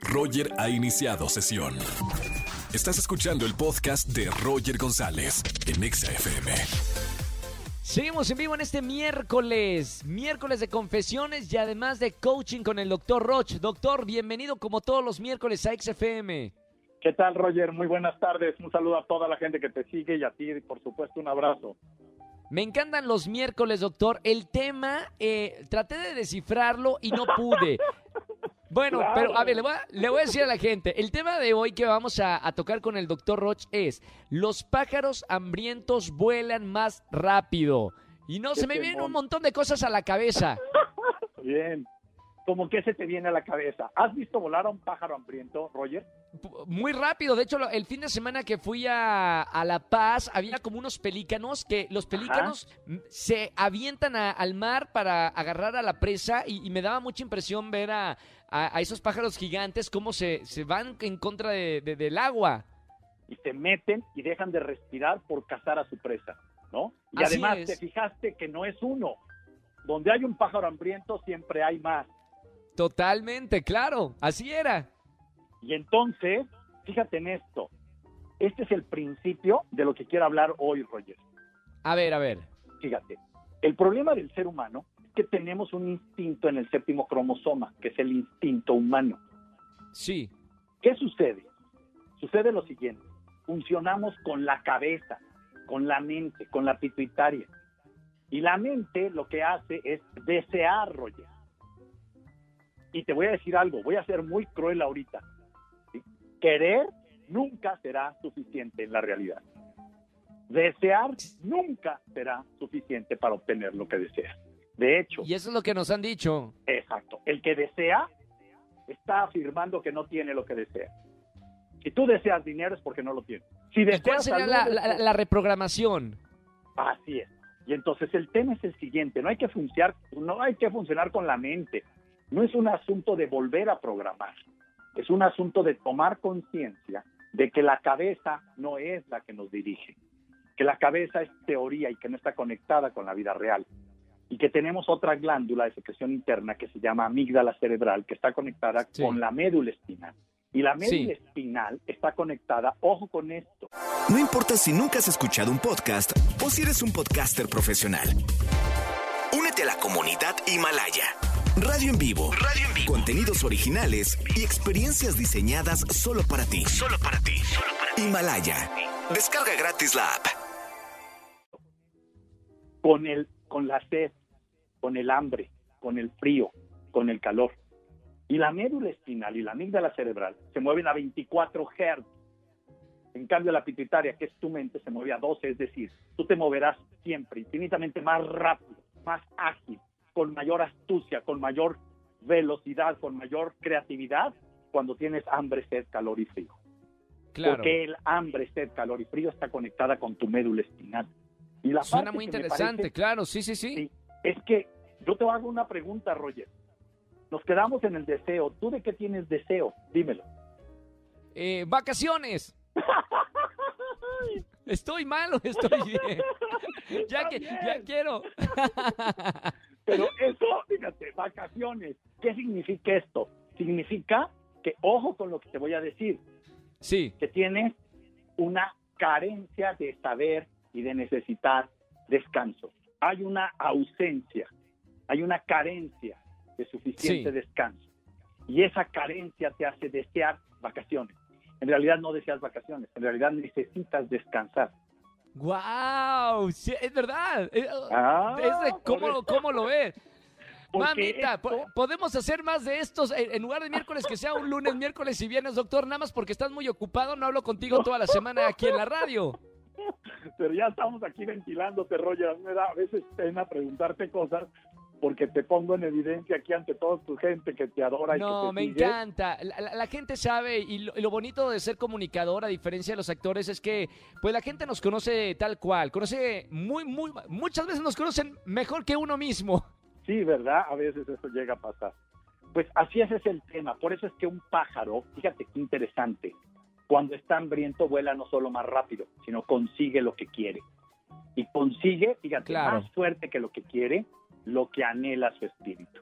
Roger ha iniciado sesión. Estás escuchando el podcast de Roger González en Exa FM. Seguimos en vivo en este miércoles, miércoles de confesiones y además de coaching con el doctor Roch. Doctor, bienvenido como todos los miércoles a XFM. ¿Qué tal, Roger? Muy buenas tardes. Un saludo a toda la gente que te sigue y a ti, por supuesto, un abrazo. Me encantan los miércoles, doctor. El tema, eh, traté de descifrarlo y no pude. Bueno, Claro. pero a ver, le voy a, le voy a decir a la gente, el tema de hoy que vamos a, a tocar con el doctor Roch es, los pájaros hambrientos vuelan más rápido. Y no, Qué se me vienen un montón de cosas a la cabeza. Bien. ¿Cómo que se te viene a la cabeza? ¿Has visto volar a un pájaro hambriento, Roger? Muy rápido, de hecho, el fin de semana que fui a, a La Paz, había como unos pelícanos que los pelícanos mm, se avientan a- al mar para agarrar a la presa y, y me daba mucha impresión ver a, a- a esos pájaros gigantes cómo se, se van en contra de- de- del agua. Y se meten y dejan de respirar por cazar a su presa, ¿no? Y Así además es. te fijaste que no es uno. Donde hay un pájaro hambriento siempre hay más. Totalmente, claro, así era. Y entonces, fíjate en esto. Este es el principio de lo que quiero hablar hoy, Roger. A ver, a ver. Fíjate, el problema del ser humano que tenemos un instinto en el séptimo cromosoma, que es el instinto humano. Sí, ¿Qué sucede? Sucede lo siguiente. Funcionamos con la cabeza, con la mente, con la pituitaria. Y la mente lo que hace es desear, Roger. Y te voy a decir algo, voy a ser muy cruel ahorita. ¿sí? Querer nunca será suficiente en la realidad. Desear nunca será suficiente para obtener lo que deseas. De hecho, y eso es lo que nos han dicho. Exacto. El que desea está afirmando que no tiene lo que desea. Si tú deseas dinero es porque no lo tienes. Si ¿Y ¿Cuál deseas sería salud, la, la reprogramación? Así es. Y entonces el tema es el siguiente, no hay que funcionar, no hay que funcionar con la mente. No es un asunto de volver a programar. Es un asunto de tomar conciencia de que la cabeza no es la que nos dirige, que la cabeza es teoría y que no está conectada con la vida real. Y que tenemos otra glándula de secreción interna que se llama amígdala cerebral, que está conectada Sí. con la médula espinal. Y la Sí. médula espinal está conectada, ojo con esto, No importa si nunca has escuchado un podcast o si eres un podcaster profesional. Únete a la comunidad Himalaya. Radio en vivo. Radio en vivo. Contenidos originales y experiencias diseñadas solo para ti. Solo para ti. Himalaya. Descarga gratis la app. con el con la sed, con el hambre, con el frío, con el calor. Y la médula espinal y la amígdala cerebral se mueven a 24 Hz. En cambio, la pituitaria, que es tu mente, se mueve a 12, es decir, tú te moverás siempre infinitamente más rápido, más ágil, con mayor astucia, con mayor velocidad, con mayor creatividad cuando tienes hambre, sed, calor y frío. Claro. Porque el hambre, sed, calor y frío está conectada con tu médula espinal. Y la Suena muy interesante, parece- claro, sí, sí, sí. Sí. Es que yo te hago una pregunta, Roger. Nos quedamos en el deseo. ¿Tú de qué tienes deseo? Dímelo. Eh, vacaciones. ¿Estoy mal o estoy bien? ya, que, ya quiero. Pero eso, fíjate, vacaciones. ¿Qué significa esto? Significa que, ojo con lo que te voy a decir, sí, que tienes una carencia de saber y de necesitar descanso. Hay una ausencia, hay una carencia de suficiente Sí. descanso. Y esa carencia te hace desear vacaciones. En realidad no deseas vacaciones, en realidad necesitas descansar. wow, sí, es verdad. Eh, Ah, es de por cómo, cómo lo ves. Mamita, esto- po- podemos hacer más de estos. En en lugar de miércoles, que sea un lunes, miércoles y viernes, doctor. Nada más porque estás muy ocupado, no hablo contigo toda la semana aquí en la radio. Pero ya estamos aquí ventilándote, Roger. Me da a veces pena preguntarte cosas porque te pongo en evidencia aquí ante toda tu gente que te adora y que No, te me sigue. encanta. La, la- la gente sabe y lo, y lo bonito de ser comunicador, a diferencia de los actores, es que pues la gente nos conoce tal cual. Conoce muy, muy, muchas veces nos conocen mejor que uno mismo. Sí, ¿verdad? A veces eso llega a pasar. Pues así ese es el tema. Por eso es que un pájaro, fíjate qué interesante, cuando está hambriento vuela no solo más rápido, sino consigue lo que quiere. Y consigue, fíjate, Claro. más fuerte que lo que quiere, lo que anhela su espíritu.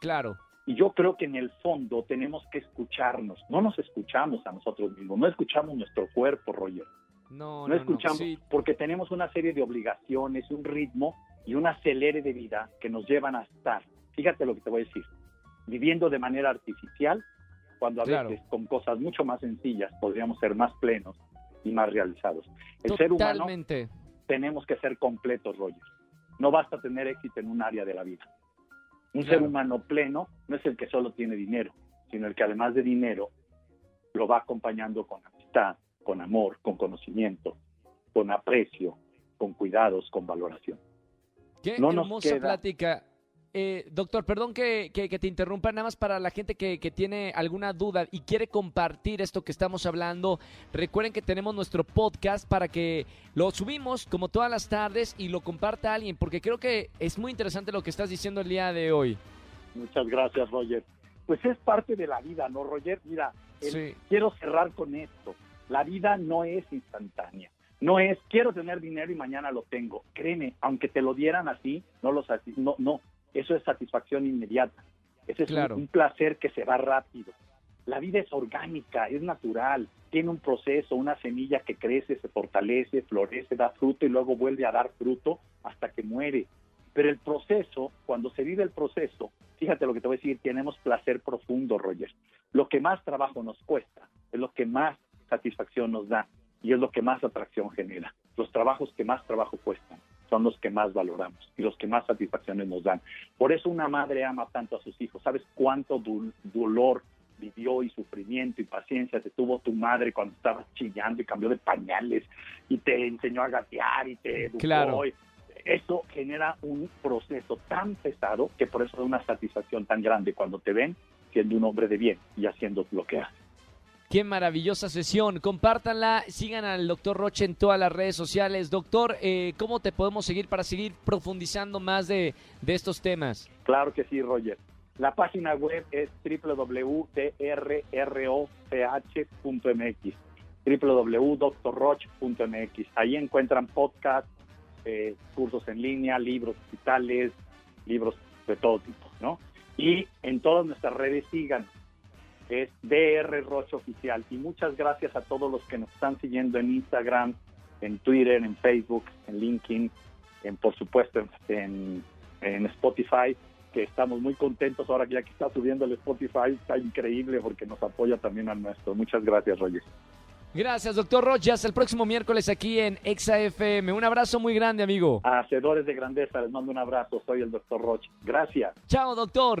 Claro. Y yo creo que en el fondo tenemos que escucharnos. No nos escuchamos a nosotros mismos, no escuchamos nuestro cuerpo, Roger. No, no, escuchamos porque tenemos una serie de obligaciones, un ritmo y un acelere de vida que nos llevan a estar, fíjate lo que te voy a decir, viviendo de manera artificial, cuando a veces con cosas mucho más sencillas podríamos ser más plenos y más realizados. El ser humano tenemos que ser completos, Roger. No basta tener éxito en un área de la vida. Un ser humano pleno no es el que solo tiene dinero, sino el que además de dinero lo va acompañando con amistad, con amor, con conocimiento, con aprecio, con cuidados, con valoración. Qué hermosa plática. Eh, doctor, perdón que, te interrumpa, nada más para la gente que, tiene alguna duda y quiere compartir esto que estamos hablando. Recuerden que tenemos nuestro podcast para que lo subimos como todas las tardes y lo comparta alguien, porque creo que es muy interesante lo que estás diciendo el día de hoy. Muchas gracias, Roger. Pues es parte de la vida, ¿no, Roger? Mira, quiero cerrar con esto. La vida no es instantánea. No es quiero tener dinero y mañana lo tengo. Créeme, aunque te lo dieran así, no lo no no, eso es satisfacción inmediata. Ese es un, placer que se va rápido. La vida es orgánica, es natural, tiene un proceso, una semilla que crece, se fortalece, florece, da fruto y luego vuelve a dar fruto hasta que muere. Pero el proceso, cuando se vive el proceso, fíjate lo que te voy a decir, tenemos placer profundo, Roger. Lo que más trabajo nos cuesta es lo que más satisfacción nos da y es lo que más atracción genera. Los trabajos que más trabajo cuestan son los que más valoramos y los que más satisfacciones nos dan. Por eso una madre ama tanto a sus hijos. ¿Sabes cuánto dolor vivió y sufrimiento y paciencia te tuvo tu madre cuando estabas chillando y cambió de pañales y te enseñó a gatear y te educó? Claro. Eso genera un proceso tan pesado que por eso da una satisfacción tan grande cuando te ven siendo un hombre de bien y haciendo lo que haces. Qué maravillosa sesión. Compártanla, sigan al doctor Roche en todas las redes sociales. Doctor, eh, ¿cómo te podemos seguir para seguir profundizando más de, estos temas? Claro que sí, Roger. La página web es www.drroch.mx www.drroch.mx Ahí encuentran podcasts, eh, cursos en línea, libros digitales, libros de todo tipo, ¿no? Y en todas nuestras redes sigan es DR Roche Oficial. Y muchas gracias a todos los que nos están siguiendo en Instagram, en Twitter, en Facebook, en LinkedIn, en por supuesto en, en, Spotify, que estamos muy contentos ahora que ya que está subiendo el Spotify, está increíble porque nos apoya también a nuestro. Muchas gracias, Roger. Gracias, doctor Roche. Hasta el próximo miércoles aquí en ExaFM. Un abrazo muy grande, amigo. hacedores de grandeza, les mando un abrazo. Soy el doctor Roche. Gracias. Chao, doctor.